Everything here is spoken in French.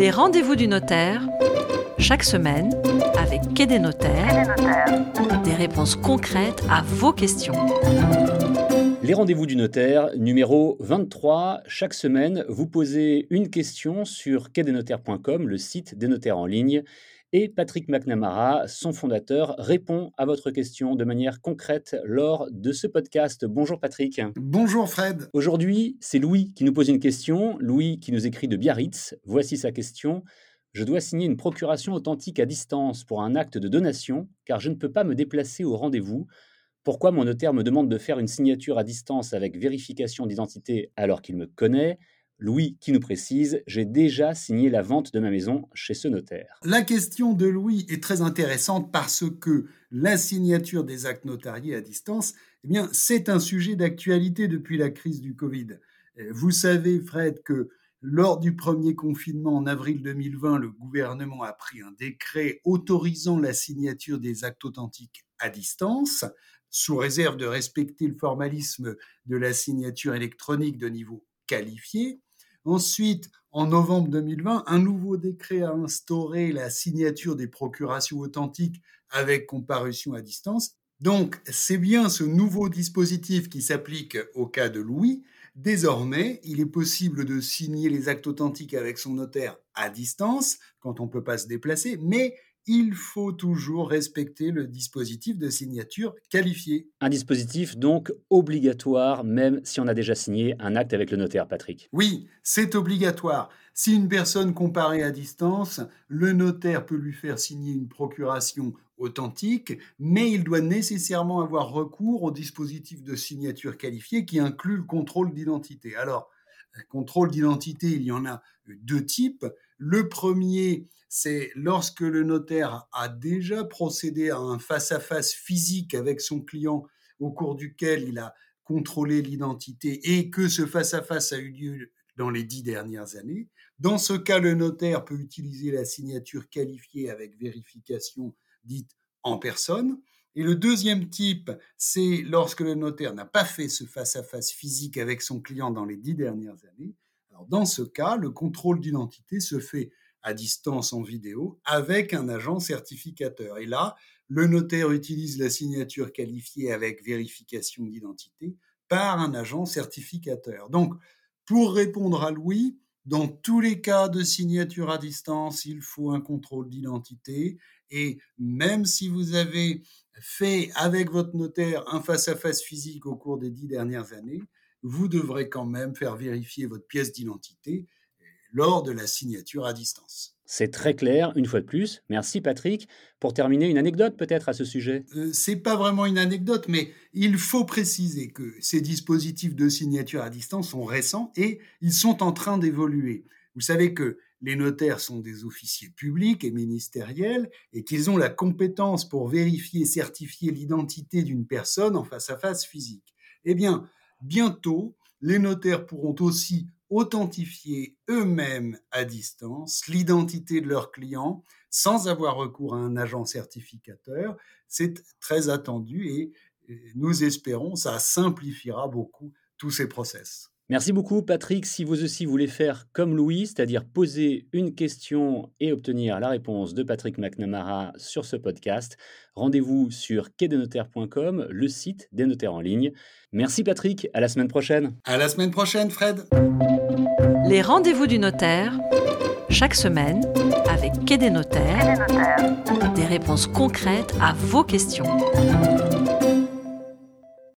Les rendez-vous du notaire, chaque semaine, avec Quai des notaires, des réponses concrètes à vos questions. Les rendez-vous du notaire, numéro 23. Chaque semaine, vous posez une question sur quai-des-notaires.com, le site des notaires en ligne. Et Patrick McNamara, son fondateur, répond à votre question de manière concrète lors de ce podcast. Bonjour Patrick. Bonjour Fred. Aujourd'hui, c'est Louis qui nous pose une question. Louis qui nous écrit de Biarritz. Voici sa question. Je dois signer une procuration authentique à distance pour un acte de donation car je ne peux pas me déplacer au rendez-vous. Pourquoi mon notaire me demande de faire une signature à distance avec vérification d'identité alors qu'il me connaît? Louis qui nous précise J'ai déjà signé la vente de ma maison chez ce notaire. La question de Louis est très intéressante parce que la signature des actes notariés à distance, eh bien, c'est un sujet d'actualité depuis la crise du Covid. Vous savez, Fred, que lors du premier confinement en avril 2020, le gouvernement a pris un décret autorisant la signature des actes authentiques à distance, sous réserve de respecter le formalisme de la signature électronique de niveau qualifié. Ensuite, en novembre 2020, un nouveau décret a instauré la signature des procurations authentiques avec comparution à distance. Donc, c'est bien ce nouveau dispositif qui s'applique au cas de Louis. Désormais, il est possible de signer les actes authentiques avec son notaire à distance, quand on ne peut pas se déplacer, mais il faut toujours respecter le dispositif de signature qualifié. Un dispositif donc obligatoire, même si on a déjà signé un acte avec le notaire, Patrick. Oui, c'est obligatoire. Si une personne comparaît à distance, le notaire peut lui faire signer une procuration authentique, mais il doit nécessairement avoir recours au dispositif de signature qualifié qui inclut le contrôle d'identité. Alors, contrôle d'identité, il y en a deux types. Le premier, c'est lorsque le notaire a déjà procédé à un face-à-face physique avec son client au cours duquel il a contrôlé l'identité et que ce face-à-face -a, eu lieu dans les dix dernières années. Dans ce cas, le notaire peut utiliser la signature qualifiée avec vérification dite en personne. Et le deuxième type, c'est lorsque le notaire n'a pas fait ce face-à-face physique avec son client dans les dix dernières années. Dans ce cas, le contrôle d'identité se fait à distance en vidéo avec un agent certificateur. Et là, le notaire utilise la signature qualifiée avec vérification d'identité par un agent certificateur. Donc, pour répondre à Louis, dans tous les cas de signature à distance, il faut un contrôle d'identité. Et même si vous avez fait avec votre notaire un face-à-face physique au cours des dix dernières années, vous devrez quand même faire vérifier votre pièce d'identité lors de la signature à distance. C'est très clair, une fois de plus. Merci Patrick. Pour terminer, une anecdote peut-être à ce sujet? Euh, C'est pas vraiment une anecdote, mais il faut préciser que ces dispositifs de signature à distance sont récents et ils sont en train d'évoluer. Vous savez que les notaires sont des officiers publics et ministériels et qu'ils ont la compétence pour vérifier et certifier l'identité d'une personne en face à face physique. Eh bien, bientôt, les notaires pourront aussi authentifier eux-mêmes à distance l'identité de leurs clients sans avoir recours à un agent certificateur. C'est très attendu et nous espérons ça simplifiera beaucoup tous ces process. Merci beaucoup Patrick. Si vous aussi voulez faire comme Louis, c'est-à-dire poser une question et obtenir la réponse de Patrick McNamara sur ce podcast, rendez-vous sur quai-des-notaires.com, le site des notaires en ligne. Merci Patrick, à la semaine prochaine. À la semaine prochaine Fred. Les rendez-vous du notaire, chaque semaine, avec Quai des notaires, des réponses concrètes à vos questions.